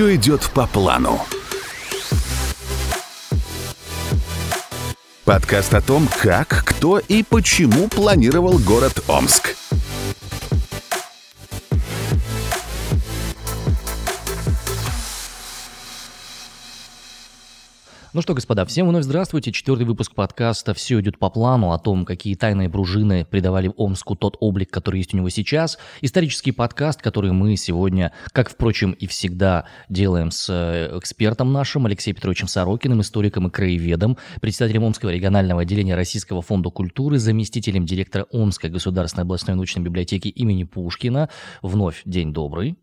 Все идет по плану. Подкаст о том, как, кто и почему планировал город Омск. Ну что, господа, всем вновь здравствуйте. Четвертый выпуск подкаста «Все идет по плану» о том, какие тайные пружины придавали Омску тот облик, который есть у него сейчас. Исторический подкаст, который мы сегодня, как, впрочем, и всегда делаем с э, экспертом нашим Алексеем Петровичем Сорокиным, историком и краеведом, председателем Омского регионального отделения Российского фонда культуры, заместителем директора Омской государственной областной научной библиотеки имени Пушкина. Вновь день добрый.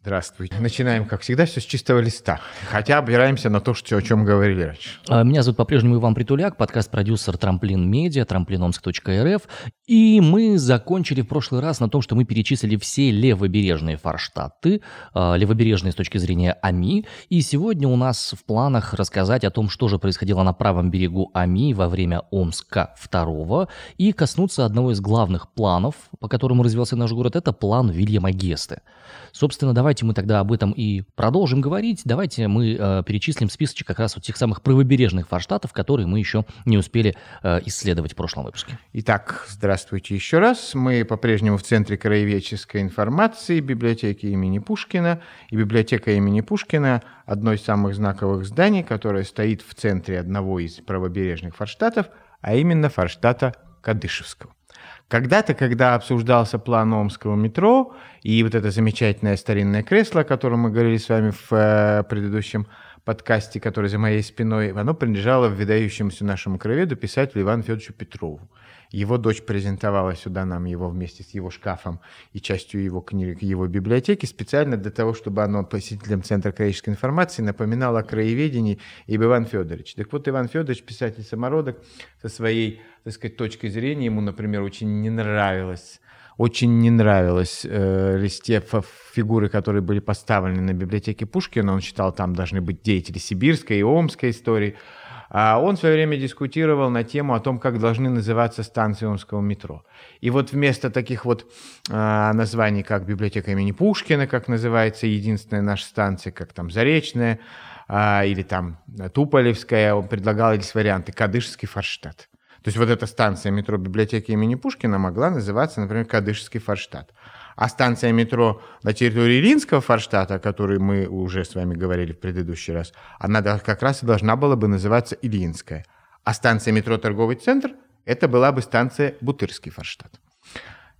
Здравствуйте. Начинаем, как всегда, все с чистого листа. Хотя опираемся на то, что, о чем говорили раньше. А, меня зовут по-прежнему Иван Притуляк, подкаст-продюсер Трамплин Медиа, трамплиномск.рф. И мы закончили в прошлый раз на том, что мы перечислили все левобережные форштадты, а, левобережные с точки зрения АМИ. И сегодня у нас в планах рассказать о том, что же происходило на правом берегу АМИ во время Омска II и коснуться одного из главных планов, по которому развивался наш город, это план Вильяма Гесты. Собственно, давайте мы тогда об этом и продолжим говорить. Давайте мы э, перечислим списочек как раз вот тех самых правобережных форштатов, которые мы еще не успели э, исследовать в прошлом выпуске. Итак, здравствуйте еще раз. Мы по-прежнему в Центре краеведческой информации библиотеки имени Пушкина. И библиотека имени Пушкина – одно из самых знаковых зданий, которое стоит в центре одного из правобережных форштатов, а именно форштата Кадышевского. Когда-то, когда обсуждался план Омского метро и вот это замечательное старинное кресло, о котором мы говорили с вами в э, предыдущем подкасте, который за моей спиной, оно принадлежало выдающемуся нашему краеведу писателю Ивану Федоровичу Петрову. Его дочь презентовала сюда нам его вместе с его шкафом и частью его книг, его библиотеки специально для того, чтобы оно посетителям Центра краеведческой информации напоминало о краеведении ибо Иван Федорович. Так вот, Иван Федорович, писатель-самородок, со своей, так сказать, точкой зрения, ему, например, очень не нравилось очень не нравилось э, листе фигуры, которые были поставлены на библиотеке Пушкина. Он считал, там должны быть деятели сибирской и омской истории. А он в свое время дискутировал на тему о том, как должны называться станции Омского метро. И вот вместо таких вот а, названий, как библиотека имени Пушкина, как называется единственная наша станция, как там Заречная, а, или там Туполевская, он предлагал здесь варианты Кадышский Форштадт. То есть вот эта станция метро библиотеки имени Пушкина могла называться, например, Кадышский Форштадт. А станция метро на территории Ильинского Форштата, о которой мы уже с вами говорили в предыдущий раз, она как раз и должна была бы называться Ильинская. А станция метро Торговый центр – это была бы станция Бутырский Форштадт.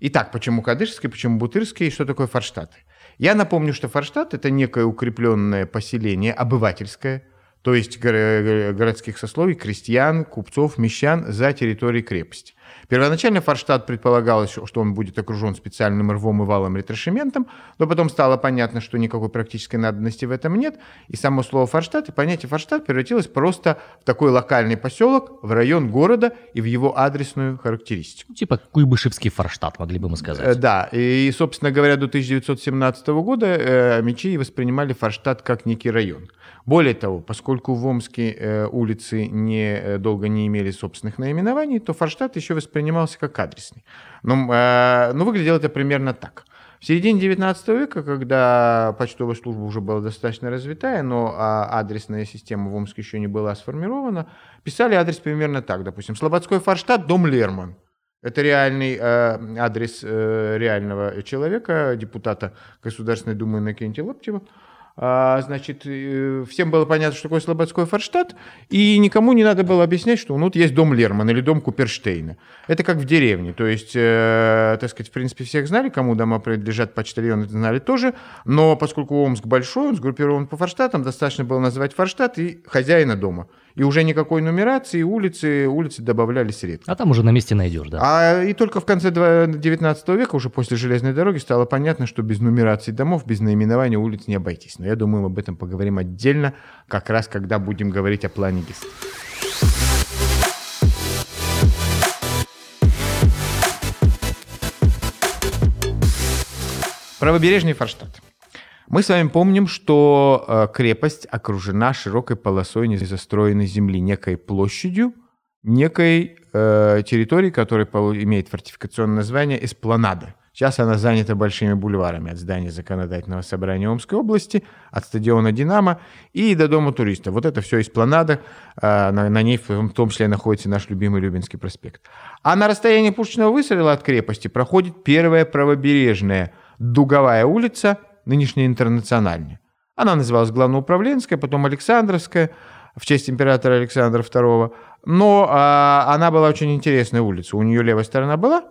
Итак, почему Кадышский, почему Бутырский и что такое Форштадт? Я напомню, что Форштадт – это некое укрепленное поселение, обывательское, то есть городских сословий, крестьян, купцов, мещан за территорией крепости. Первоначально Форштадт предполагалось, что он будет окружен специальным рвом и валом ретрошементом, но потом стало понятно, что никакой практической надобности в этом нет, и само слово Форштадт и понятие Форштадт превратилось просто в такой локальный поселок, в район города и в его адресную характеристику. Типа Куйбышевский Форштадт, могли бы мы сказать. Э, да, и, собственно говоря, до 1917 года э, мечи воспринимали Форштадт как некий район. Более того, поскольку в Омске э, улицы не, э, долго не имели собственных наименований, то Форштадт еще воспринимался как адресный. Но, э, но выглядело это примерно так. В середине 19 века, когда почтовая служба уже была достаточно развитая, но а, адресная система в Омске еще не была сформирована, писали адрес примерно так. Допустим, Слободской Форштадт, дом Лерман. Это реальный э, адрес э, реального человека, депутата Государственной Думы Иннокентия Лаптева. А, значит, э, всем было понятно, что такое Слободской Форштадт, и никому не надо было объяснять, что ну, вот есть дом Лермана или дом Куперштейна. Это как в деревне, то есть, э, так сказать, в принципе, всех знали, кому дома принадлежат, почтальоны знали тоже, но поскольку Омск большой, он сгруппирован по Форштадтам, достаточно было назвать Форштадт и хозяина дома – и уже никакой нумерации, улицы, улицы добавлялись редко. А там уже на месте найдешь, да? А и только в конце 19 века, уже после железной дороги, стало понятно, что без нумерации домов, без наименования улиц не обойтись. Но я думаю, мы об этом поговорим отдельно, как раз когда будем говорить о плане ГИС. Правобережный Форштадт. Мы с вами помним, что э, крепость окружена широкой полосой незастроенной земли, некой площадью, некой э, территорией, которая имеет фортификационное название Эспланада. Сейчас она занята большими бульварами от здания Законодательного собрания Омской области, от стадиона «Динамо» и до Дома туристов. Вот это все эспланада, на, на ней в том числе находится наш любимый Любинский проспект. А на расстоянии Пушечного выстрела от крепости проходит первая правобережная Дуговая улица, нынешняя Интернациональная. Она называлась Главноуправленская, потом Александровская, в честь императора Александра II. Но а, она была очень интересная улица. У нее левая сторона была,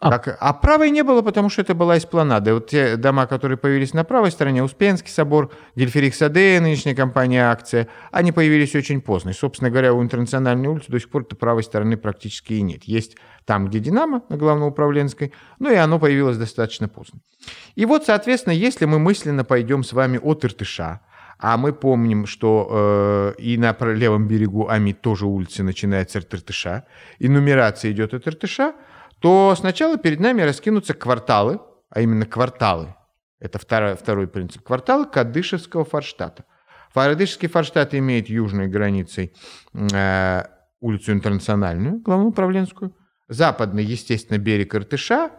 а. Как, а правой не было, потому что это была эспланада. Вот те дома, которые появились на правой стороне, Успенский собор, Гельферик Саде, нынешняя компания «Акция», они появились очень поздно. И, собственно говоря, у Интернациональной улицы до сих пор правой стороны практически и нет. Есть там, где «Динамо» на Главноуправленской, но и оно появилось достаточно поздно. И вот, соответственно, если мы мысленно пойдем с вами от Иртыша, а мы помним, что э, и на левом берегу Ами тоже улица начинается от Иртыша, и нумерация идет от Иртыша, то сначала перед нами раскинутся кварталы, а именно кварталы. Это второй, второй принцип. Кварталы Кадышевского форштата. Кадышевский форштат имеет южной границей э, улицу Интернациональную, главную управленскую, западный, естественно, берег Иртыша,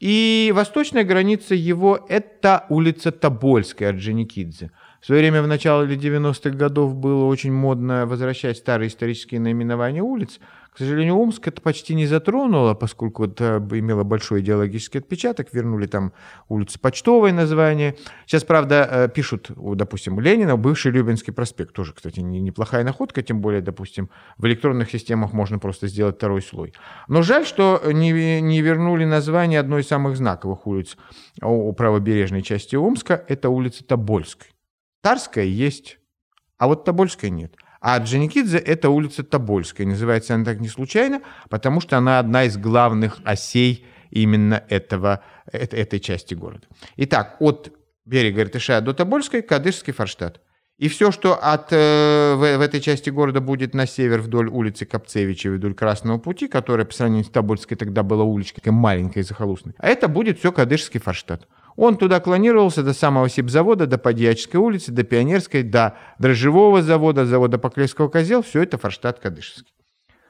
и восточная граница его – это улица Тобольская, Орджоникидзе. В свое время, в начале 90-х годов, было очень модно возвращать старые исторические наименования улиц – к сожалению, Омск это почти не затронуло, поскольку это имело большой идеологический отпечаток. Вернули там улицу Почтовое название. Сейчас, правда, э, пишут, допустим, Ленина, бывший Любинский проспект. Тоже, кстати, неплохая находка, тем более, допустим, в электронных системах можно просто сделать второй слой. Но жаль, что не, не вернули название одной из самых знаковых улиц у правобережной части Омска. Это улица Тобольская. Тарская есть, а вот Тобольская нет. А Джаникидзе – это улица Тобольская. Называется она так не случайно, потому что она одна из главных осей именно этого, этой части города. Итак, от берега Иртыша до Тобольской – Кадышский форштадт. И все, что от, э, в, в этой части города будет на север вдоль улицы Копцевича, вдоль Красного пути, которая по сравнению с Тобольской тогда была уличкой маленькой и захолустной, а это будет все Кадышский форштадт. Он туда клонировался до самого сибзавода, до Подьяческой улицы, до Пионерской, до дрожжевого завода, завода Поклевского козел. Все это Форштадт Кадышевский.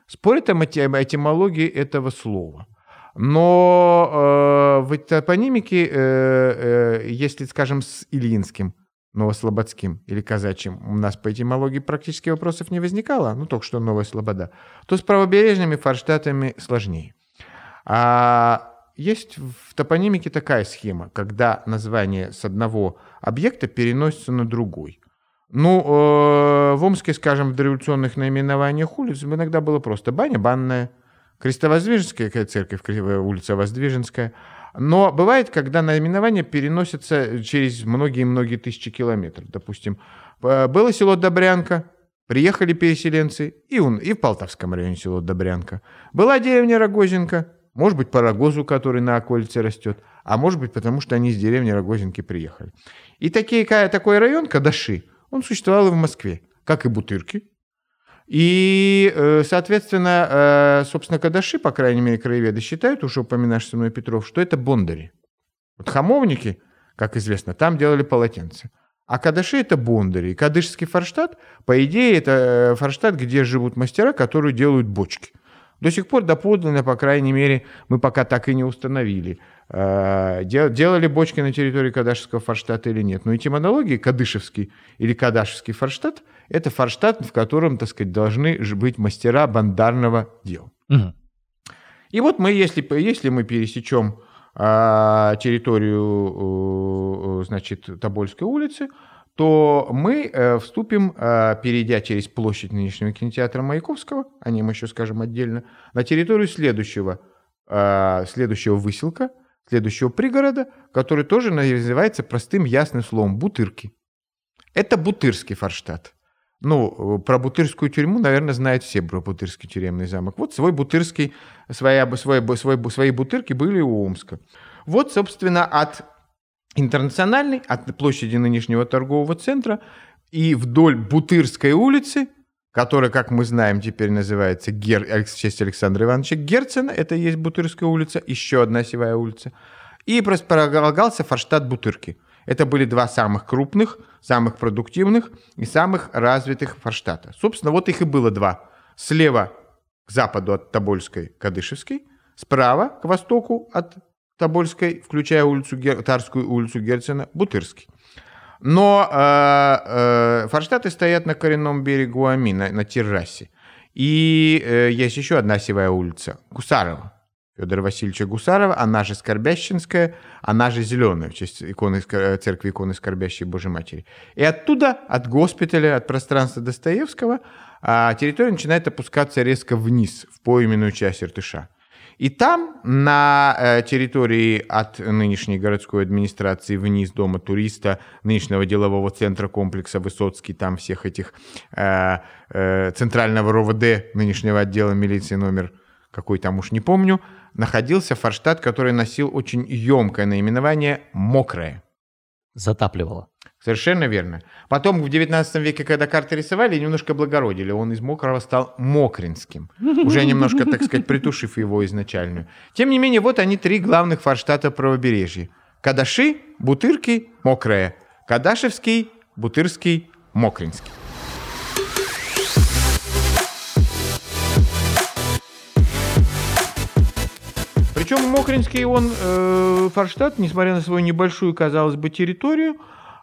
Спорят о этимологии этого слова. Но э, в топонимике, э, э, если, скажем, с Ильинским, Новослободским или Казачьим у нас по этимологии практически вопросов не возникало, ну только что Новая Слобода, то с правобережными форштатами сложнее. А есть в топонимике такая схема, когда название с одного объекта переносится на другой. Ну, э, в Омске, скажем, в дореволюционных наименованиях улиц иногда было просто баня, банная, Крестовоздвиженская церковь, улица Воздвиженская. Но бывает, когда наименование переносится через многие-многие тысячи километров. Допустим, э, было село Добрянка, приехали переселенцы, и, он, и в Полтавском районе село Добрянка. Была деревня Рогозинка, может быть, по рогозу, который на околице растет, а может быть, потому что они из деревни Рогозинки приехали. И такие, такой район, Кадаши, он существовал и в Москве, как и Бутырки. И, э, соответственно, э, собственно, Кадаши, по крайней мере, краеведы считают, уже упоминавший мной Петров, что это бондари. Вот хамовники, как известно, там делали полотенца. А Кадаши – это бондари. Кадышский форштадт, по идее, это э, форштадт, где живут мастера, которые делают бочки. До сих пор доподлинно, по крайней мере, мы пока так и не установили, э, делали бочки на территории Кадашевского форштадта или нет. Но этимологии Кадышевский или Кадашевский форштадт – это форштадт, в котором, так сказать, должны быть мастера бандарного дела. Угу. И вот мы, если, если мы пересечем а, территорию, значит, Тобольской улицы, то мы э, вступим, э, перейдя через площадь нынешнего кинотеатра Маяковского, о нем еще скажем отдельно, на территорию следующего, э, следующего выселка, следующего пригорода, который тоже называется простым ясным словом «бутырки». Это Бутырский форштадт. Ну, про Бутырскую тюрьму, наверное, знают все про Бутырский тюремный замок. Вот свой Бутырский, своя, свой, свой, свои Бутырки были у Омска. Вот, собственно, от Интернациональный от площади нынешнего торгового центра и вдоль Бутырской улицы, которая, как мы знаем, теперь называется Гер... в честь Александра Ивановича Герцена, это и есть Бутырская улица, еще одна севая улица, и располагался Форштадт Бутырки. Это были два самых крупных, самых продуктивных и самых развитых форштата. Собственно, вот их и было два. Слева к западу от Тобольской, Кадышевской, справа к востоку от Тобольской, включая улицу, Тарскую улицу Герцена, Бутырский. Но э, э, форштаты стоят на коренном берегу Ами, на, на террасе. И э, есть еще одна севая улица, Гусарова. Федора Васильевича Гусарова, она же Скорбящинская, она же Зеленая, в честь иконы, церкви иконы Скорбящей Божьей Матери. И оттуда, от госпиталя, от пространства Достоевского, а территория начинает опускаться резко вниз, в поименную часть Иртыша. И там, на э, территории от нынешней городской администрации вниз дома туриста, нынешнего делового центра комплекса Высоцкий, там всех этих э, э, центрального РОВД, нынешнего отдела милиции номер какой там уж не помню, находился форштадт, который носил очень емкое наименование «Мокрая». Затапливало. Совершенно верно. Потом в 19 веке, когда карты рисовали, немножко благородили. Он из мокрого стал мокринским. Уже немножко, так сказать, притушив его изначальную. Тем не менее, вот они три главных форштата правобережья. Кадаши, Бутырки, Мокрая. Кадашевский, Бутырский, Мокринский. Причем Мокринский, он, э, Форштадт, несмотря на свою небольшую, казалось бы, территорию,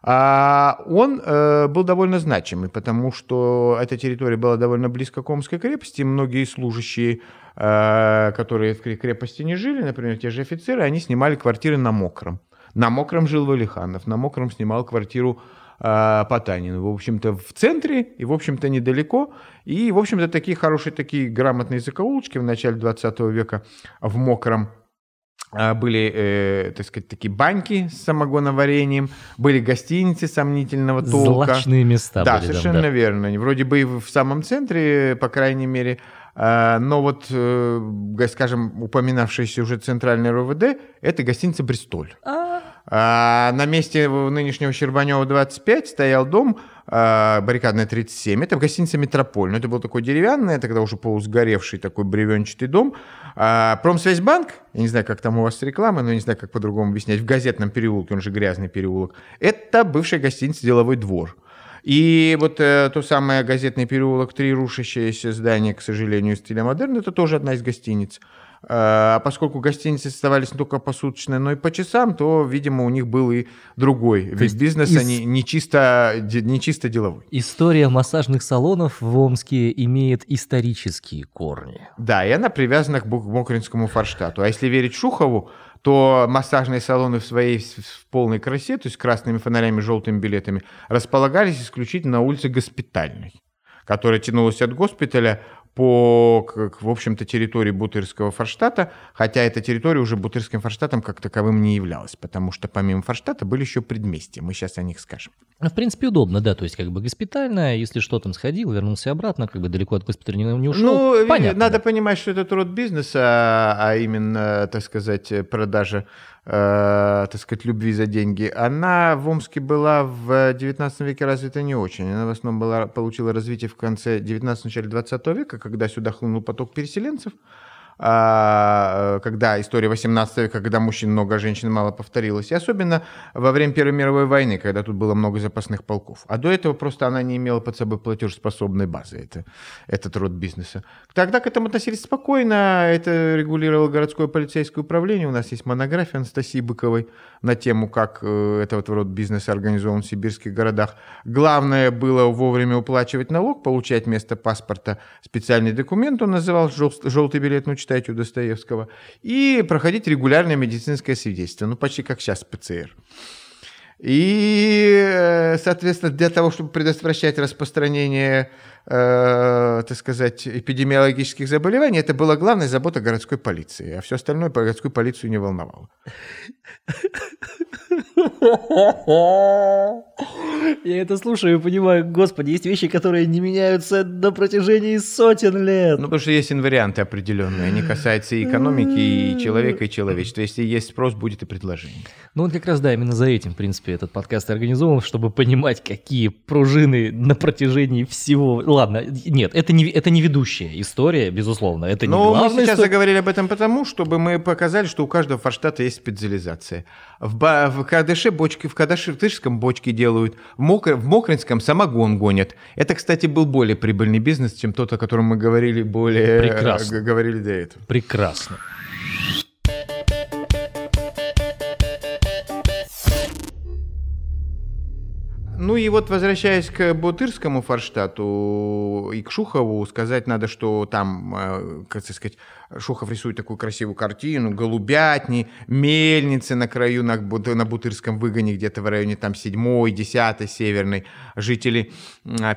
а он э, был довольно значимый, потому что эта территория была довольно близко к Омской крепости. Многие служащие, э, которые в крепости не жили, например, те же офицеры, они снимали квартиры на Мокром. На Мокром жил Валиханов, на Мокром снимал квартиру э, Потанин. В общем-то, в центре и, в общем-то, недалеко. И, в общем-то, такие хорошие, такие грамотные закоулочки в начале 20 века в Мокром были, э, так сказать, такие баньки с самогоноварением, были гостиницы сомнительного толка. Злачные места да, были совершенно там, да. верно. Вроде бы и в самом центре, по крайней мере, а, но вот, э, скажем, упоминавшийся уже центральный РОВД, это гостиница «Бристоль». А, А на месте нынешнего Щербанева 25 стоял дом а, баррикадная 37. Это гостиница «Метрополь». Но это был такой деревянный, тогда уже полусгоревший такой бревенчатый дом. А, Промсвязьбанк, я не знаю, как там у вас реклама, но я не знаю, как по-другому объяснять, в газетном переулке, он же грязный переулок, это бывшая гостиница «Деловой двор». И вот э, то самое газетный переулок, три рушащееся здание, к сожалению, стиля модерн, это тоже одна из гостиниц. А поскольку гостиницы оставались не только посуточно, но и по часам, то, видимо, у них был и другой вид бизнеса, из- не, не, чисто, не чисто деловой. История массажных салонов в Омске имеет исторические корни. Да, и она привязана к Мокринскому форштату. А если верить Шухову, то массажные салоны в своей в полной красе, то есть красными фонарями, желтыми билетами, располагались исключительно на улице Госпитальной, которая тянулась от госпиталя по, к- к, в общем-то, территории Бутырского форштата, хотя эта территория уже Бутырским форштатом как таковым не являлась, потому что помимо форштата были еще предместья, мы сейчас о них скажем. Ну, В принципе, удобно, да, то есть как бы госпитальная, если что, там сходил, вернулся обратно, как бы далеко от госпиталя не, не ушел. Ну, Понятно. надо да. понимать, что этот род бизнеса, а именно, так сказать, продажа, э, так сказать, любви за деньги, она в Омске была в 19 веке развита не очень. Она в основном была, получила развитие в конце 19 начале 20 века, когда сюда хлынул поток переселенцев, когда история 18 века, когда мужчин много, а женщин мало повторилась. И особенно во время Первой мировой войны, когда тут было много запасных полков. А до этого просто она не имела под собой платежеспособной базы, это, этот род бизнеса. Тогда к этому относились спокойно, это регулировало городское полицейское управление. У нас есть монография Анастасии Быковой на тему, как э, этот род бизнеса организован в сибирских городах. Главное было вовремя уплачивать налог, получать вместо паспорта специальный документ, он называл жел- желтый билет, ну, читайте у Достоевского, и проходить регулярное медицинское свидетельство, ну, почти как сейчас ПЦР. И, э, соответственно, для того, чтобы предотвращать распространение, э, так сказать, эпидемиологических заболеваний, это была главная забота городской полиции, а все остальное городскую полицию не волновало. Я это слушаю и понимаю, господи, есть вещи, которые не меняются на протяжении сотен лет. Ну, потому что есть инварианты определенные, они касаются и экономики, и человека, и человечества. Если есть спрос, будет и предложение. Ну, вот как раз, да, именно за этим, в принципе, этот подкаст организован, чтобы понимать, какие пружины на протяжении всего... Ладно, нет, это не, это не ведущая история, безусловно, это не Но Ну, мы главная сейчас история. заговорили об этом потому, чтобы мы показали, что у каждого форштата есть специализация. В, ба- в Кадыше бочки, в Кадышском бочки делают, в, Мокр- в Мокринском самогон гонят. Это, кстати, был более прибыльный бизнес, чем тот, о котором мы говорили более Прекрасно. э, говорили до этого. Прекрасно. Ну и вот возвращаясь к Бутырскому форштату и к Шухову, сказать надо, что там, э, как сказать, Шухов рисует такую красивую картину, голубятни, мельницы на краю, на, на Бутырском выгоне, где-то в районе там 7 10 северной, жители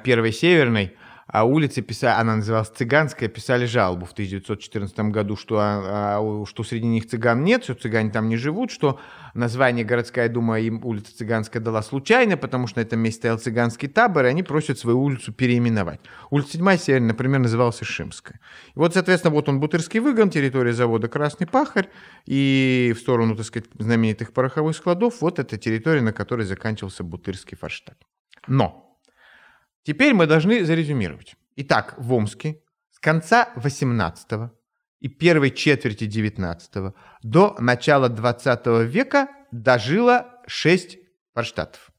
первой северной – а улицы писали, она называлась Цыганская, писали жалобу в 1914 году, что, а, а, что среди них цыган нет, что цыгане там не живут, что название городская дума им улица Цыганская дала случайно, потому что на этом месте стоял цыганский табор, и они просят свою улицу переименовать. Улица 7 Северная, например, называлась Шимская. И вот, соответственно, вот он Бутырский выгон, территория завода Красный Пахарь, и в сторону, так сказать, знаменитых пороховых складов, вот эта территория, на которой заканчивался Бутырский форштадт. Но Теперь мы должны зарезюмировать. Итак, в Омске с конца 18 и первой четверти 19 до начала 20 века дожило 6 форштадтов.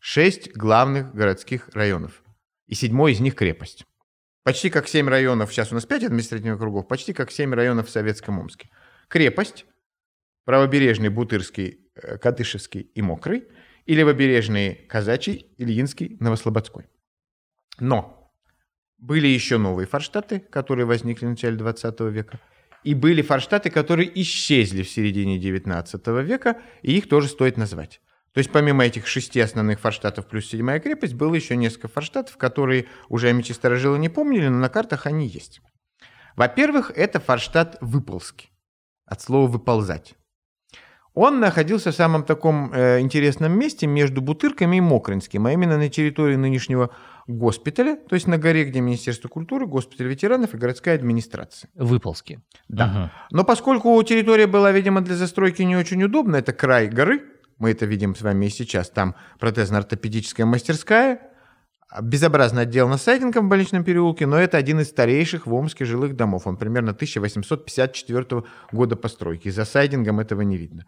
6 главных городских районов. И седьмой из них крепость. Почти как 7 районов, сейчас у нас 5 административных кругов, почти как 7 районов в Советском Омске. Крепость, правобережный, Бутырский, э, Катышевский и Мокрый, и левобережные Казачий, Ильинский, Новослободской. Но были еще новые форштаты, которые возникли в начале 20 века, и были форштаты, которые исчезли в середине 19 века, и их тоже стоит назвать. То есть помимо этих шести основных форштатов плюс седьмая крепость, было еще несколько форштатов, которые уже мечи-старожилы не помнили, но на картах они есть. Во-первых, это форштадт Выползки, от слова «выползать». Он находился в самом таком э, интересном месте между Бутырками и Мокринским, а именно на территории нынешнего госпиталя, то есть на горе, где Министерство культуры, госпиталь ветеранов и городская администрация. Выползки. Да. Угу. Но поскольку территория была, видимо, для застройки не очень удобна, это край горы, мы это видим с вами и сейчас, там протезно-ортопедическая мастерская, безобразно отделана сайдингом в больничном переулке, но это один из старейших в Омске жилых домов. Он примерно 1854 года постройки. За сайдингом этого не видно.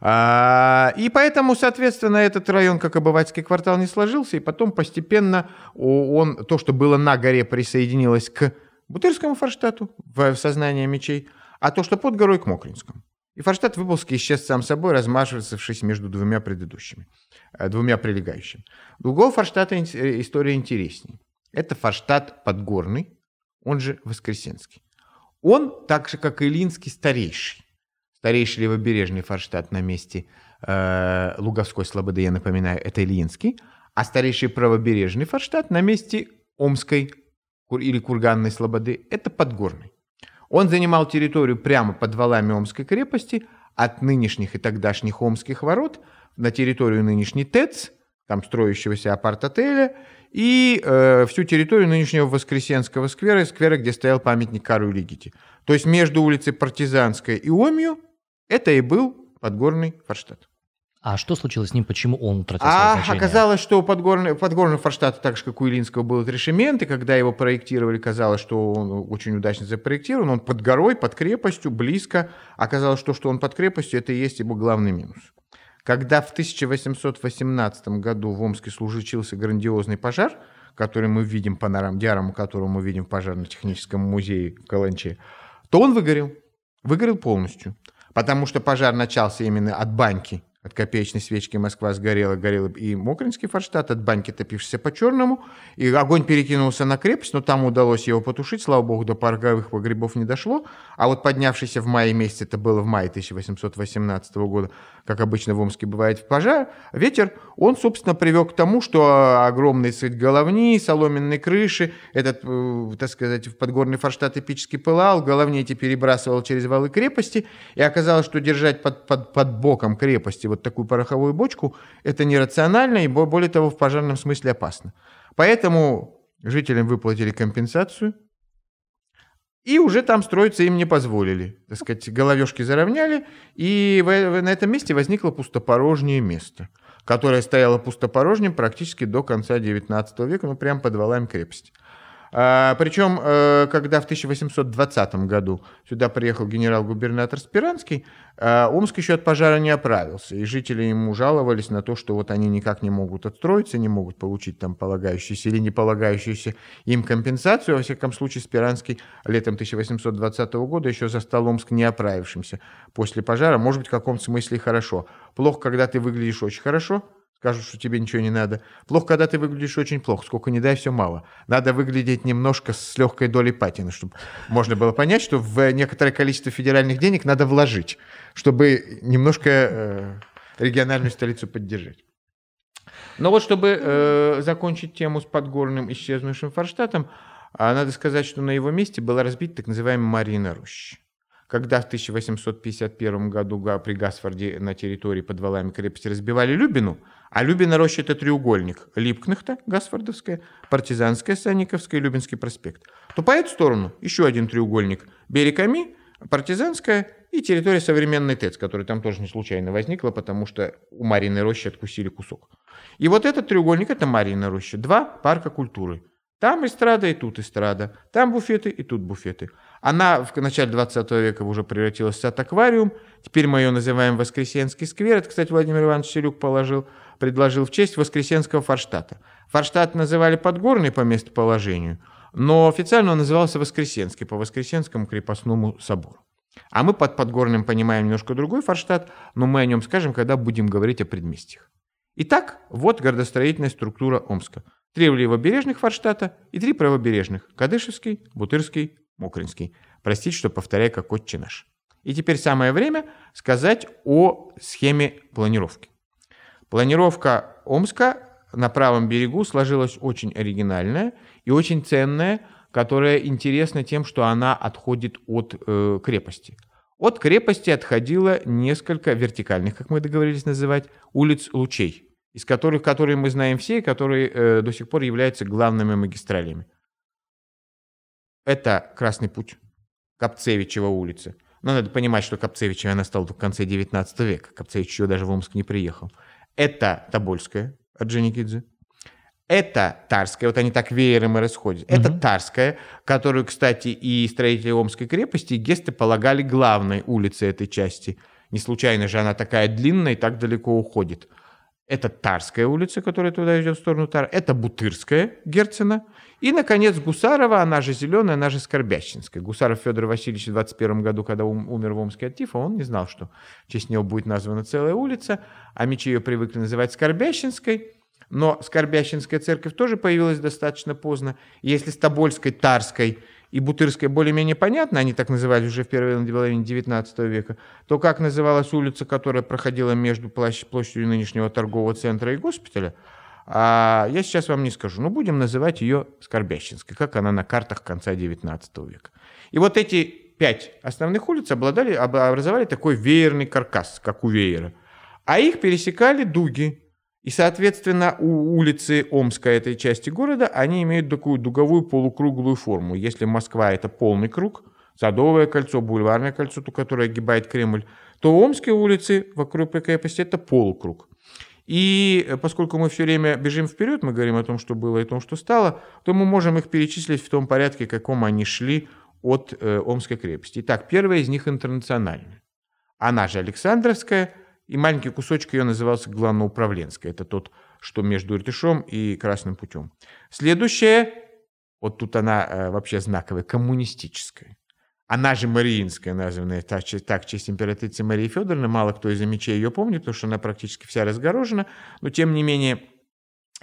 А, и поэтому, соответственно, этот район как обывательский квартал не сложился, и потом постепенно он, то, что было на горе, присоединилось к Бутырскому форштату в сознание мечей, а то, что под горой, к Мокринскому. И форштадт Выползский исчез сам собой, размашивавшись между двумя предыдущими, э, двумя прилегающими. Другого форштадта э, история интереснее. Это форштадт Подгорный, он же Воскресенский. Он, так же как и Илинский, старейший старейший левобережный форштадт на месте э, Луговской слободы, я напоминаю, это Ильинский, а старейший правобережный форштадт на месте Омской или Курганной слободы – это Подгорный. Он занимал территорию прямо под валами Омской крепости от нынешних и тогдашних Омских ворот на территорию нынешней ТЭЦ, там строящегося апарт-отеля, и э, всю территорию нынешнего Воскресенского сквера, сквера, где стоял памятник Кару Лигити. То есть между улицей Партизанской и Омью это и был подгорный Форштадт. А что случилось с ним? Почему он утратил а свое значение? оказалось, что у подгорный, подгорный Форштадта, так же, как у Илинского, был решемент, и когда его проектировали, казалось, что он очень удачно запроектирован, он под горой, под крепостью, близко. Оказалось, что, что он под крепостью, это и есть его главный минус. Когда в 1818 году в Омске случился грандиозный пожар, который мы видим, панорам, диараму которого мы видим в пожарно-техническом музее в Каланче, то он выгорел. Выгорел полностью потому что пожар начался именно от баньки, от копеечной свечки Москва сгорела, горел и Мокринский форштадт, от баньки топившийся по-черному, и огонь перекинулся на крепость, но там удалось его потушить, слава богу, до парговых погребов не дошло, а вот поднявшийся в мае месяце, это было в мае 1818 года, как обычно в Омске бывает в пожар, ветер, он, собственно, привел к тому, что огромные сказать, головни, соломенные крыши, этот, э, так сказать, подгорный форштадт эпически пылал, головни эти перебрасывал через валы крепости, и оказалось, что держать под, под, под боком крепости вот такую пороховую бочку, это нерационально и, более того, в пожарном смысле опасно. Поэтому жителям выплатили компенсацию, и уже там строиться им не позволили. Так сказать, головешки заровняли, и на этом месте возникло пустопорожнее место, которое стояло пустопорожним практически до конца XIX века, ну, прямо под валами крепости. А, причем, э, когда в 1820 году сюда приехал генерал-губернатор Спиранский, а, Омск еще от пожара не оправился, и жители ему жаловались на то, что вот они никак не могут отстроиться, не могут получить там полагающуюся или не полагающуюся им компенсацию. Во всяком случае, Спиранский летом 1820 года еще застал Омск не оправившимся после пожара. Может быть, в каком-то смысле хорошо. Плохо, когда ты выглядишь очень хорошо, скажут, что тебе ничего не надо. Плохо, когда ты выглядишь очень плохо. Сколько не дай, все мало. Надо выглядеть немножко с легкой долей патины, чтобы можно было понять, что в некоторое количество федеральных денег надо вложить, чтобы немножко э, региональную столицу поддержать. Но вот чтобы э, закончить тему с подгорным исчезнувшим Форштадтом, а надо сказать, что на его месте была разбита так называемая Марина Роща. Когда в 1851 году при Гасфорде на территории под валами крепости разбивали Любину, а Любина роща – это треугольник Липкнахта, Гасфордовская, Партизанская, Санниковская, Любинский проспект, то по эту сторону еще один треугольник – берег Ами, Партизанская и территория современной ТЭЦ, которая там тоже не случайно возникла, потому что у Марины рощи откусили кусок. И вот этот треугольник – это Марина роща. Два парка культуры. Там эстрада и тут эстрада. Там буфеты и тут буфеты. Она в начале 20 века уже превратилась в сад-аквариум. Теперь мы ее называем Воскресенский сквер. Это, кстати, Владимир Иванович Селюк положил, предложил в честь Воскресенского Форштадта. Форштадт называли Подгорный по местоположению, но официально он назывался Воскресенский по Воскресенскому крепостному собору. А мы под Подгорным понимаем немножко другой Форштадт, но мы о нем скажем, когда будем говорить о предместьях. Итак, вот городостроительная структура Омска. Три левобережных Форштадта и три правобережных – Кадышевский, Бутырский, Мокринский. Простите, что повторяю, как отче наш. И теперь самое время сказать о схеме планировки. Планировка Омска на правом берегу сложилась очень оригинальная и очень ценная, которая интересна тем, что она отходит от э, крепости. От крепости отходило несколько вертикальных, как мы договорились называть, улиц лучей, из которых, которые мы знаем все, и которые э, до сих пор являются главными магистралями. Это Красный путь, Капцевичева улица. Но надо понимать, что Капцевичева она стала в конце 19 века. Капцевич еще даже в Омск не приехал. Это Тобольская от Дженикидзе. Это Тарская, вот они так веером и расходят. Угу. Это Тарская, которую, кстати, и строители Омской крепости, и гесты полагали главной улицей этой части. Не случайно же она такая длинная и так далеко уходит. Это Тарская улица, которая туда идет в сторону Тар. Это Бутырская, Герцена. И, наконец, Гусарова, она же Зеленая, она же Скорбящинская. Гусаров Федор Васильевич в 21 году, когда умер в Омске от тифа, он не знал, что в честь него будет названа целая улица, а мечи ее привыкли называть Скорбящинской. Но Скорбящинская церковь тоже появилась достаточно поздно. Если с Тобольской, Тарской и Бутырской более-менее понятно, они так называли уже в первой половине XIX века, то как называлась улица, которая проходила между площадью нынешнего торгового центра и госпиталя – а я сейчас вам не скажу, но будем называть ее Скорбящинской, как она на картах конца XIX века. И вот эти пять основных улиц обладали, образовали такой веерный каркас, как у веера. А их пересекали дуги. И, соответственно, у улицы Омска, этой части города, они имеют такую дуговую полукруглую форму. Если Москва – это полный круг, Садовое кольцо, Бульварное кольцо, то, которое огибает Кремль, то Омские улицы вокруг крепости – это полукруг. И э, поскольку мы все время бежим вперед, мы говорим о том, что было и о том, что стало, то мы можем их перечислить в том порядке, каком они шли от э, Омской крепости. Итак, первая из них интернациональная. Она же Александровская, и маленький кусочек ее назывался Главноуправленская. Это тот, что между Иртышом и Красным путем. Следующая, вот тут она э, вообще знаковая, коммунистическая. Она же Мариинская, названная так, так честь императрицы Марии Федоровны. Мало кто из мечей ее помнит, потому что она практически вся разгорожена. Но, тем не менее,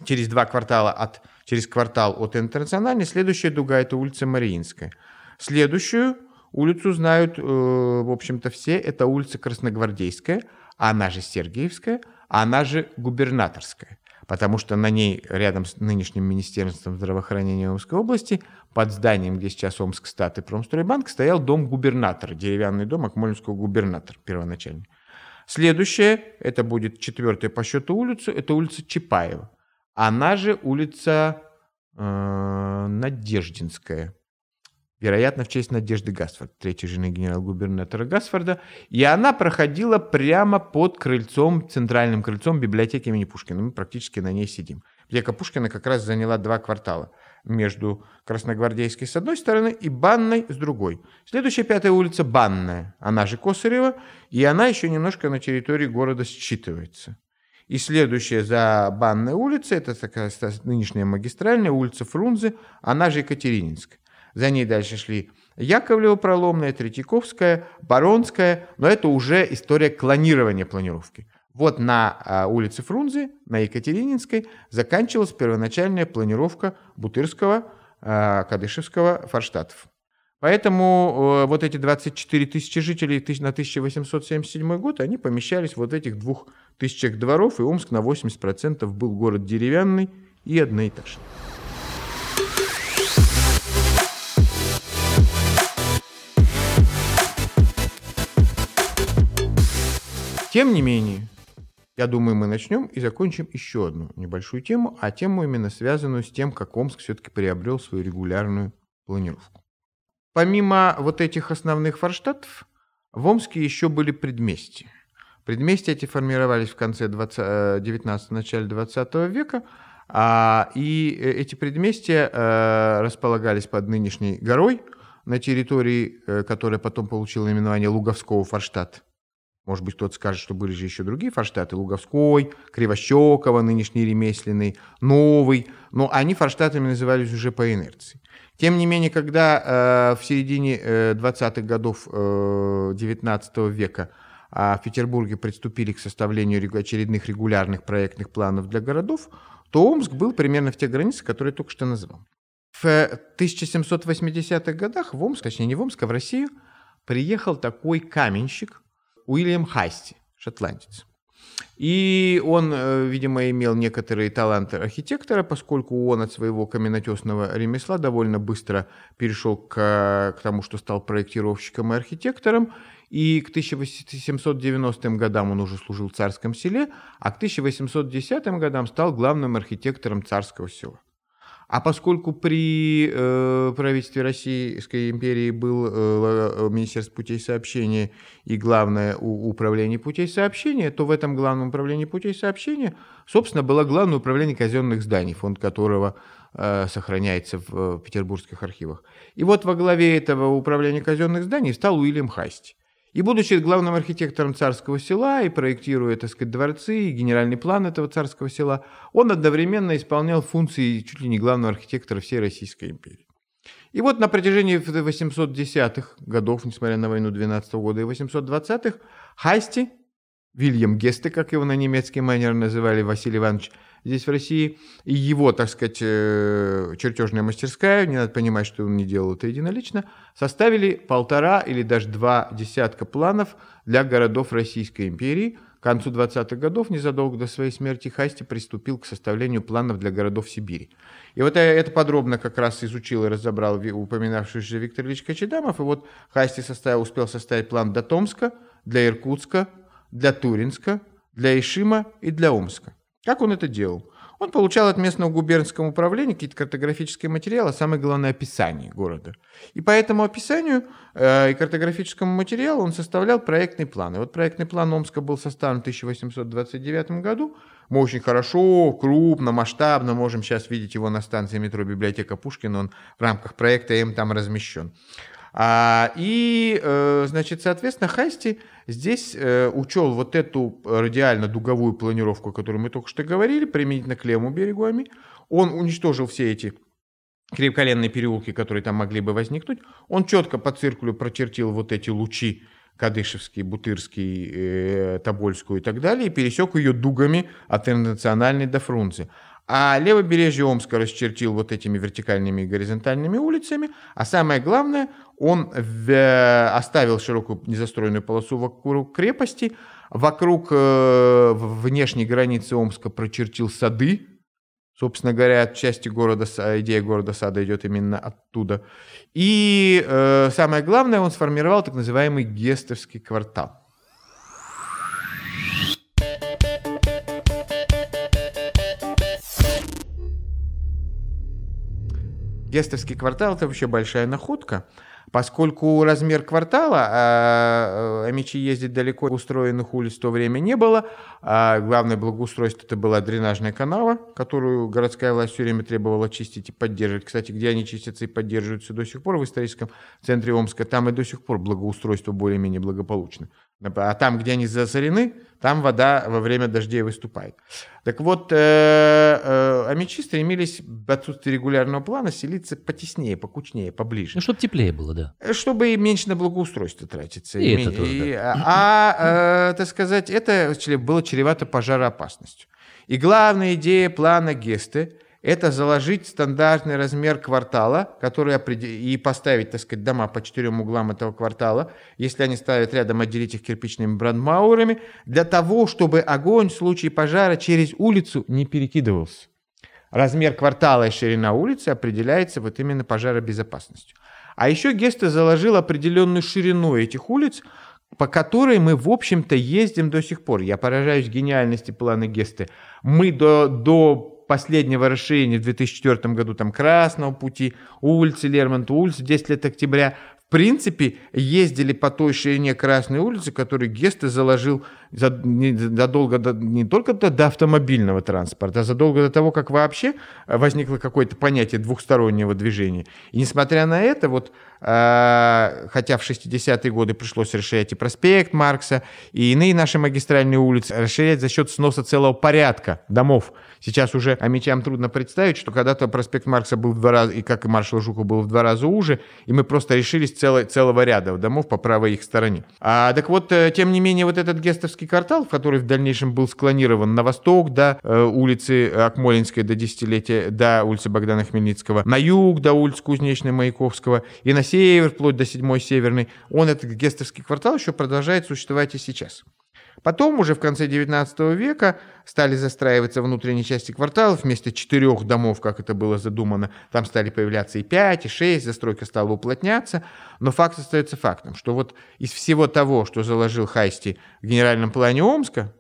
через два квартала от, через квартал от Интернациональной следующая дуга – это улица Мариинская. Следующую улицу знают, э, в общем-то, все. Это улица Красногвардейская, она же Сергиевская, она же Губернаторская потому что на ней, рядом с нынешним Министерством здравоохранения Омской области, под зданием, где сейчас Омск стат и Промстройбанк, стоял дом губернатора, деревянный дом Акмолинского губернатора первоначально. Следующее, это будет четвертая по счету улица, это улица Чапаева. Она же улица э, Надеждинская вероятно, в честь Надежды Гасфорд, третьей жены генерал-губернатора Гасфорда, и она проходила прямо под крыльцом, центральным крыльцом библиотеки имени Пушкина. Мы практически на ней сидим. Библиотека Пушкина как раз заняла два квартала между Красногвардейской с одной стороны и Банной с другой. Следующая пятая улица Банная, она же Косарева, и она еще немножко на территории города считывается. И следующая за Банной улицей, это такая нынешняя магистральная улица Фрунзе, она же Екатерининская. За ней дальше шли Яковлева проломная, Третьяковская, Баронская, но это уже история клонирования планировки. Вот на а, улице Фрунзе, на Екатерининской, заканчивалась первоначальная планировка Бутырского, а, Кадышевского форштатов. Поэтому э, вот эти 24 тысячи жителей на 1877 год, они помещались вот в этих двух тысячах дворов, и Омск на 80% был город деревянный и одноэтажный. Тем не менее, я думаю, мы начнем и закончим еще одну небольшую тему, а тему именно связанную с тем, как Омск все-таки приобрел свою регулярную планировку. Помимо вот этих основных форштадтов, в Омске еще были предместья. Предместья эти формировались в конце 20, 19 начале 20 века, а, и э, эти предместья а, располагались под нынешней горой на территории, которая потом получила наименование Луговского форштадта. Может быть, кто-то скажет, что были же еще другие форштаты, Луговской, Кривощекова, нынешний ремесленный, Новый, но они форштатами назывались уже по инерции. Тем не менее, когда э, в середине э, 20-х годов э, 19 века э, в Петербурге приступили к составлению очередных регулярных проектных планов для городов, то Омск был примерно в тех границах, которые я только что назвал. В 1780-х годах в Омск, точнее не в Омск, а в Россию, приехал такой каменщик Уильям Хасти, шотландец. И он, э, видимо, имел некоторые таланты архитектора, поскольку он от своего каменотесного ремесла довольно быстро перешел к, к тому, что стал проектировщиком и архитектором. И к 1790 годам он уже служил в царском селе, а к 1810 годам стал главным архитектором царского села. А поскольку при э, правительстве Российской империи был э, Министерство путей сообщения и главное у, управление путей сообщения, то в этом главном управлении путей сообщения, собственно, было главное управление казенных зданий, фонд которого э, сохраняется в э, петербургских архивах. И вот во главе этого управления казенных зданий стал Уильям Хасти. И будучи главным архитектором царского села и проектируя, так сказать, дворцы и генеральный план этого царского села, он одновременно исполнял функции чуть ли не главного архитектора всей Российской империи. И вот на протяжении 810-х годов, несмотря на войну 12 -го года и 820-х, Хайсти, Вильям Гесте, как его на немецкий манер называли Василий Иванович, здесь в России, и его, так сказать, э, чертежная мастерская, не надо понимать, что он не делал это единолично, составили полтора или даже два десятка планов для городов Российской империи. К концу 20-х годов, незадолго до своей смерти, Хасти приступил к составлению планов для городов Сибири. И вот это подробно как раз изучил и разобрал упоминавшийся Виктор Ильич Кочедамов. И вот Хасти составил, успел составить план для Томска, для Иркутска, для Туринска, для Ишима и для Омска. Как он это делал? Он получал от местного губернского управления какие-то картографические материалы, а самое главное описание города. И по этому описанию э, и картографическому материалу он составлял проектный план. И вот проектный план Омска был составлен в 1829 году. Мы очень хорошо, крупно, масштабно можем сейчас видеть его на станции метро библиотека Пушкина. Он в рамках проекта М там размещен. А, и, э, значит, соответственно, Хасти здесь э, учел вот эту радиально-дуговую планировку, о которой мы только что говорили, применительно к левому берегу Ами. Он уничтожил все эти крепколенные переулки, которые там могли бы возникнуть. Он четко по циркулю прочертил вот эти лучи, Кадышевский, Бутырский, э, Тобольскую и так далее, и пересек ее дугами от Интернациональной до Фрунзе. А левобережье Омска расчертил вот этими вертикальными и горизонтальными улицами. А самое главное, он в, оставил широкую незастроенную полосу вокруг крепости. Вокруг э, внешней границы Омска прочертил сады. Собственно говоря, части города, идея города сада идет именно оттуда. И э, самое главное, он сформировал так называемый Гестовский квартал. Гестовский квартал – это вообще большая находка, поскольку размер квартала, а, а Амичи ездить далеко, устроенных улиц в то время не было. А главное благоустройство – это была дренажная канава, которую городская власть все время требовала чистить и поддерживать. Кстати, где они чистятся и поддерживаются до сих пор в историческом центре Омска, там и до сих пор благоустройство более-менее благополучно. А там, где они засорены, там вода во время дождей выступает. Так вот, э, э, амичи стремились в отсутствии регулярного плана селиться потеснее, покучнее, поближе. Ну, чтобы теплее было, да. Э, чтобы и меньше на благоустройство тратиться. И И это тоже, и- да. А, э, так сказать, это было чревато пожароопасностью. И главная идея плана Гесте – это заложить стандартный размер квартала, который и поставить, так сказать, дома по четырем углам этого квартала, если они ставят рядом, отделить их кирпичными брандмаурами, для того, чтобы огонь в случае пожара через улицу не перекидывался. Размер квартала и ширина улицы определяется вот именно пожаробезопасностью. А еще Гесте заложил определенную ширину этих улиц, по которой мы, в общем-то, ездим до сих пор. Я поражаюсь гениальности плана Гесте. Мы до, до последнего расширения в 2004 году там Красного пути, улицы Лермонтова, улицы 10 лет октября, в принципе, ездили по той ширине Красной улицы, которую Гесте заложил задолго до, не только до, до автомобильного транспорта, а задолго до того, как вообще э, возникло какое-то понятие двухстороннего движения. И несмотря на это, вот, э, хотя в 60-е годы пришлось расширять и проспект Маркса, и иные наши магистральные улицы, расширять за счет сноса целого порядка домов. Сейчас уже амичам трудно представить, что когда-то проспект Маркса был в два раза, и как и маршал Жуков был в два раза уже, и мы просто решились целой, целого ряда домов по правой их стороне. А, так вот, э, тем не менее, вот этот гестовский квартал, который в дальнейшем был склонирован на восток до э, улицы Акмолинской до десятилетия, до улицы Богдана Хмельницкого, на юг до улицы Кузнечной Маяковского и на север, вплоть до седьмой Северной, он, этот гестовский квартал, еще продолжает существовать и сейчас. Потом, уже в конце XIX века, стали застраиваться внутренние части кварталов. Вместо четырех домов, как это было задумано, там стали появляться и пять, и шесть, застройка стала уплотняться. Но факт остается фактом, что вот из всего того, что заложил Хайсти в генеральном плане Омска,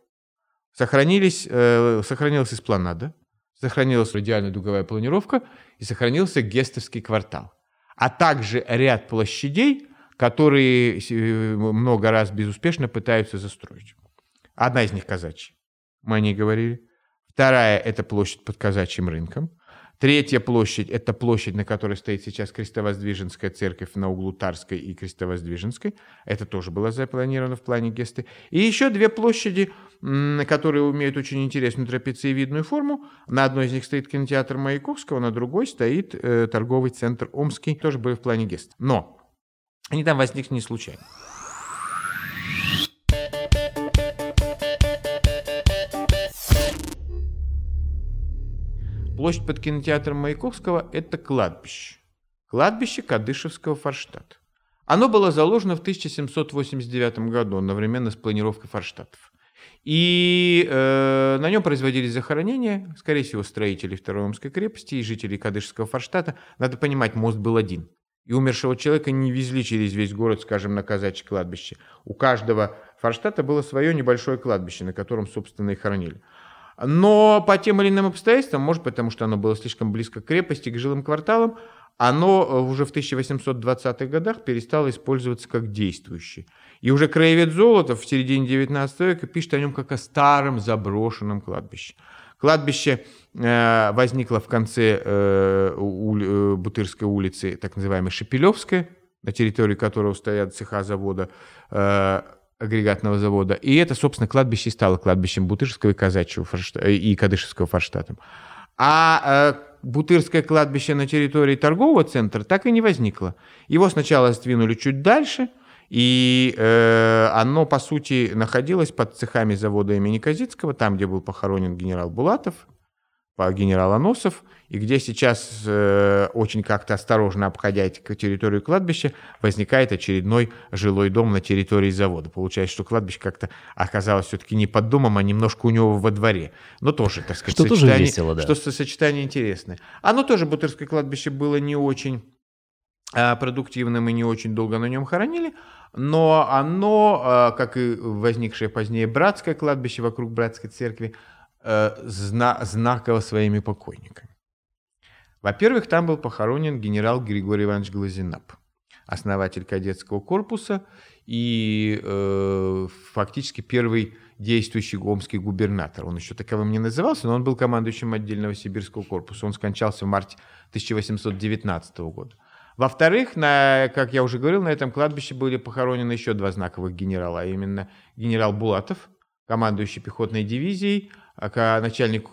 сохранились, э, сохранилась эспланада, сохранилась идеальная дуговая планировка и сохранился Гестовский квартал. А также ряд площадей, которые э, много раз безуспешно пытаются застроить. Одна из них казачья, мы о ней говорили. Вторая – это площадь под казачьим рынком. Третья площадь – это площадь, на которой стоит сейчас Крестовоздвиженская церковь на углу Тарской и Крестовоздвиженской. Это тоже было запланировано в плане Гесты. И еще две площади, которые имеют очень интересную трапециевидную форму. На одной из них стоит кинотеатр Маяковского, на другой стоит э, торговый центр Омский, тоже были в плане Гесты. Но они там возникли не случайно. Площадь под кинотеатром Маяковского – это кладбище. Кладбище Кадышевского Форштадта. Оно было заложено в 1789 году, одновременно с планировкой Форштадтов. И э, на нем производились захоронения, скорее всего, строителей Второй Омской крепости и жителей Кадышевского Форштадта. Надо понимать, мост был один. И умершего человека не везли через весь город, скажем, на казачье кладбище. У каждого Форштадта было свое небольшое кладбище, на котором, собственно, и хоронили. Но по тем или иным обстоятельствам, может потому что оно было слишком близко к крепости, к жилым кварталам, оно э, уже в 1820-х годах перестало использоваться как действующее. И уже краевед Золотов в середине 19 века пишет о нем как о старом заброшенном кладбище. Кладбище э, возникло в конце э, Бутырской улицы, так называемой Шепелевская, на территории которого стоят цеха завода, агрегатного завода. И это, собственно, кладбище и стало кладбищем Бутырского и Казачьего Форшта- и Кадышевского Форштадта. А э, Бутырское кладбище на территории торгового центра так и не возникло. Его сначала сдвинули чуть дальше, и э, оно, по сути, находилось под цехами завода имени Казицкого, там, где был похоронен генерал Булатов, генерал Аносов, и где сейчас, э, очень как-то осторожно обходя территорию кладбища, возникает очередной жилой дом на территории завода. Получается, что кладбище как-то оказалось все-таки не под домом, а немножко у него во дворе. Но тоже, так сказать, Что тоже сочетание- весело, да. Что со- сочетание интересное. Оно тоже, Бутырское кладбище, было не очень а, продуктивным и не очень долго на нем хоронили, но оно, а, как и возникшее позднее братское кладбище вокруг братской церкви, э, зна- знаково своими покойниками. Во-первых, там был похоронен генерал Григорий Иванович Глазенап, основатель кадетского корпуса и э, фактически первый действующий омский губернатор. Он еще таковым не назывался, но он был командующим отдельного сибирского корпуса. Он скончался в марте 1819 года. Во-вторых, на, как я уже говорил, на этом кладбище были похоронены еще два знаковых генерала, а именно генерал Булатов, командующий пехотной дивизией, начальник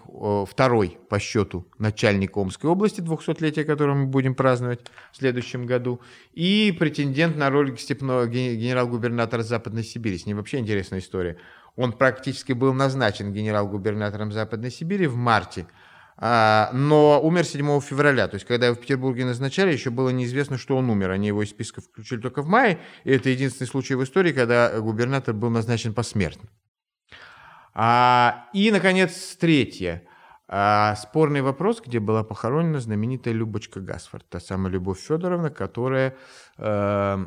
второй по счету начальник Омской области, 200-летие, которое мы будем праздновать в следующем году, и претендент на роль степного генерал-губернатора Западной Сибири. С ним вообще интересная история. Он практически был назначен генерал-губернатором Западной Сибири в марте, а, но умер 7 февраля. То есть, когда его в Петербурге назначали, еще было неизвестно, что он умер. Они его из списка включили только в мае, и это единственный случай в истории, когда губернатор был назначен посмертно. А, и, наконец, третье. А, спорный вопрос, где была похоронена знаменитая Любочка Гасфорд, та самая Любовь Федоровна, которая э,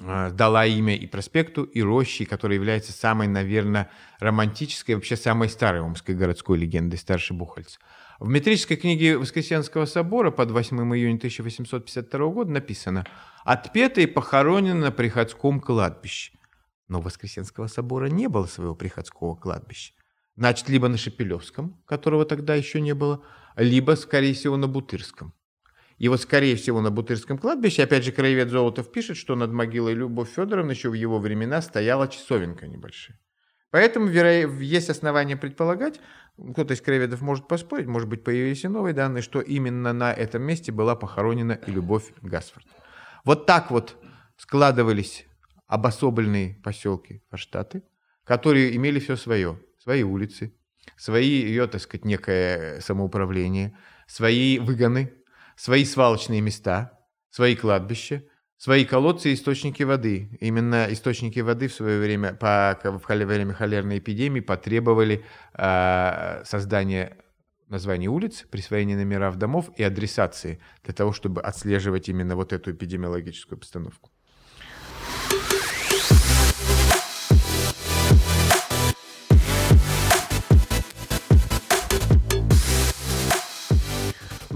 э, дала имя и проспекту, и роще, которая является самой, наверное, романтической, вообще самой старой омской городской легендой, старший Бухальц. В метрической книге Воскресенского собора под 8 июня 1852 года написано «Отпета и похоронена на приходском кладбище». Но Воскресенского собора не было своего приходского кладбища. Значит, либо на Шепелевском, которого тогда еще не было, либо, скорее всего, на Бутырском. И вот, скорее всего, на Бутырском кладбище, опять же, краевед Золотов пишет, что над могилой Любовь Федоровны еще в его времена стояла часовенка небольшая. Поэтому веро... есть основания предполагать, кто-то из краеведов может поспорить, может быть, появились и новые данные, что именно на этом месте была похоронена и Любовь Гасфорд. Вот так вот складывались обособленные поселки Форштаты, которые имели все свое. Свои улицы, свои ее, так сказать, некое самоуправление, свои выгоны, свои свалочные места, свои кладбища, свои колодцы и источники воды. Именно источники воды в свое время, по, в время холерной эпидемии, потребовали э, создания названий улиц, присвоения номеров домов и адресации для того, чтобы отслеживать именно вот эту эпидемиологическую обстановку.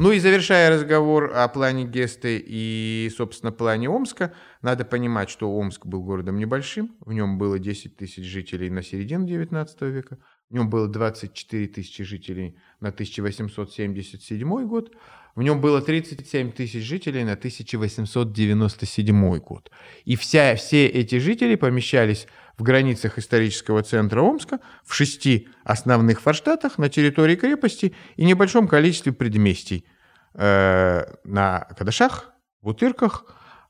Ну и завершая разговор о плане Гесты и, собственно, плане Омска, надо понимать, что Омск был городом небольшим, в нем было 10 тысяч жителей на середину XIX века, в нем было 24 тысячи жителей на 1877 год, в нем было 37 тысяч жителей на 1897 год. И вся, все эти жители помещались в границах исторического центра Омска, в шести основных форштатах на территории крепости и небольшом количестве предместий э, на Кадашах, Бутырках,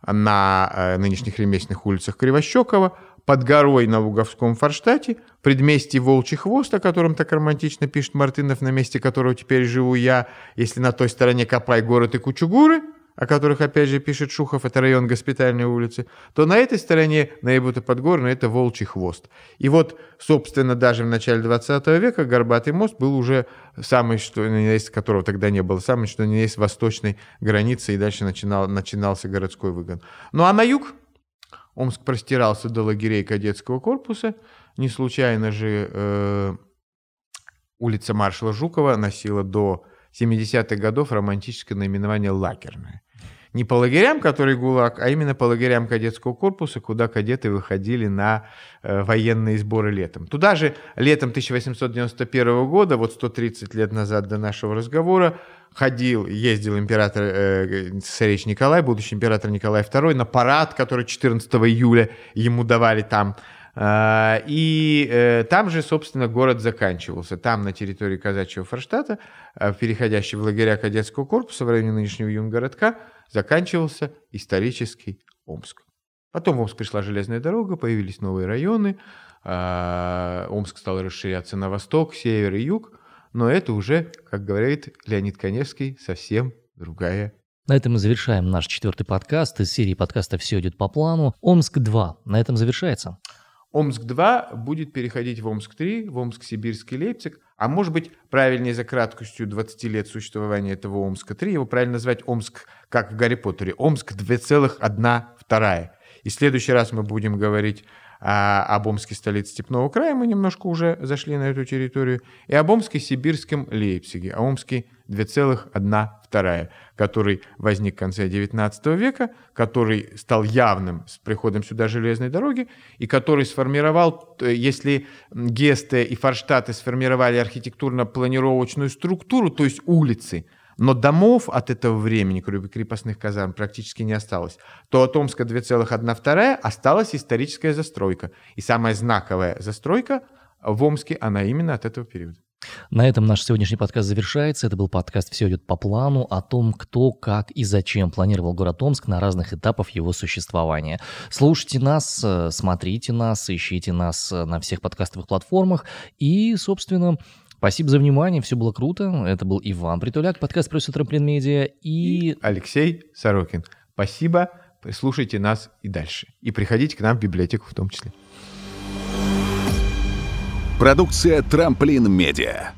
на э, нынешних ремесленных улицах Кривощекова, под горой на Луговском форштате, предместье Волчий хвост, о котором так романтично пишет Мартынов, на месте которого теперь живу я, если на той стороне Копай город и Кучугуры – о которых опять же пишет Шухов, это район госпитальной улицы, то на этой стороне наибуто подгорно это Волчий хвост. И вот, собственно, даже в начале 20 века Горбатый мост был уже самый, что ни есть, которого тогда не было, самый, что ни есть, восточной границей, и дальше начинал, начинался городской выгон. Ну а на юг Омск простирался до лагерей кадетского корпуса, не случайно же э, улица маршала Жукова носила до 70-х годов романтическое наименование «Лакерная». Не по лагерям, которые ГУЛАГ, а именно по лагерям кадетского корпуса, куда кадеты выходили на э, военные сборы летом. Туда же летом 1891 года, вот 130 лет назад до нашего разговора, ходил, ездил император, э, Николай, будущий император Николай II, на парад, который 14 июля ему давали там а, и э, там же, собственно, город заканчивался. Там, на территории казачьего Форштата, э, переходящий в лагеря кадетского корпуса в районе нынешнего юнгородка, заканчивался исторический Омск. Потом в Омск пришла железная дорога, появились новые районы, а, Омск стал расширяться на восток, север и юг, но это уже, как говорит Леонид Коневский, совсем другая на этом мы завершаем наш четвертый подкаст из серии подкаста «Все идет по плану». Омск-2 на этом завершается. Омск-2 будет переходить в Омск-3, в Омск-Сибирский Лейпциг, а может быть, правильнее за краткостью 20 лет существования этого Омска-3, его правильно назвать Омск, как в Гарри Поттере, Омск 2,1 вторая. И в следующий раз мы будем говорить а, об Омске столице Степного края, мы немножко уже зашли на эту территорию, и об Омске сибирском Лейпциге, а Омске 2,1 вторая, который возник в конце XIX века, который стал явным с приходом сюда железной дороги, и который сформировал, если Гесте и Форштадты сформировали архитектурно-планировочную структуру, то есть улицы, но домов от этого времени, кроме крепостных казарм, практически не осталось, то от Омска 2,1 осталась историческая застройка. И самая знаковая застройка в Омске, она именно от этого периода. На этом наш сегодняшний подкаст завершается. Это был подкаст «Все идет по плану» о том, кто, как и зачем планировал город Омск на разных этапах его существования. Слушайте нас, э, смотрите нас, ищите нас э, на всех подкастовых платформах. И, собственно, Спасибо за внимание, все было круто. Это был Иван Притуляк, подкаст «Просто Трамплин Медиа» и... и Алексей Сорокин. Спасибо, слушайте нас и дальше. И приходите к нам в библиотеку в том числе. Продукция «Трамплин Медиа».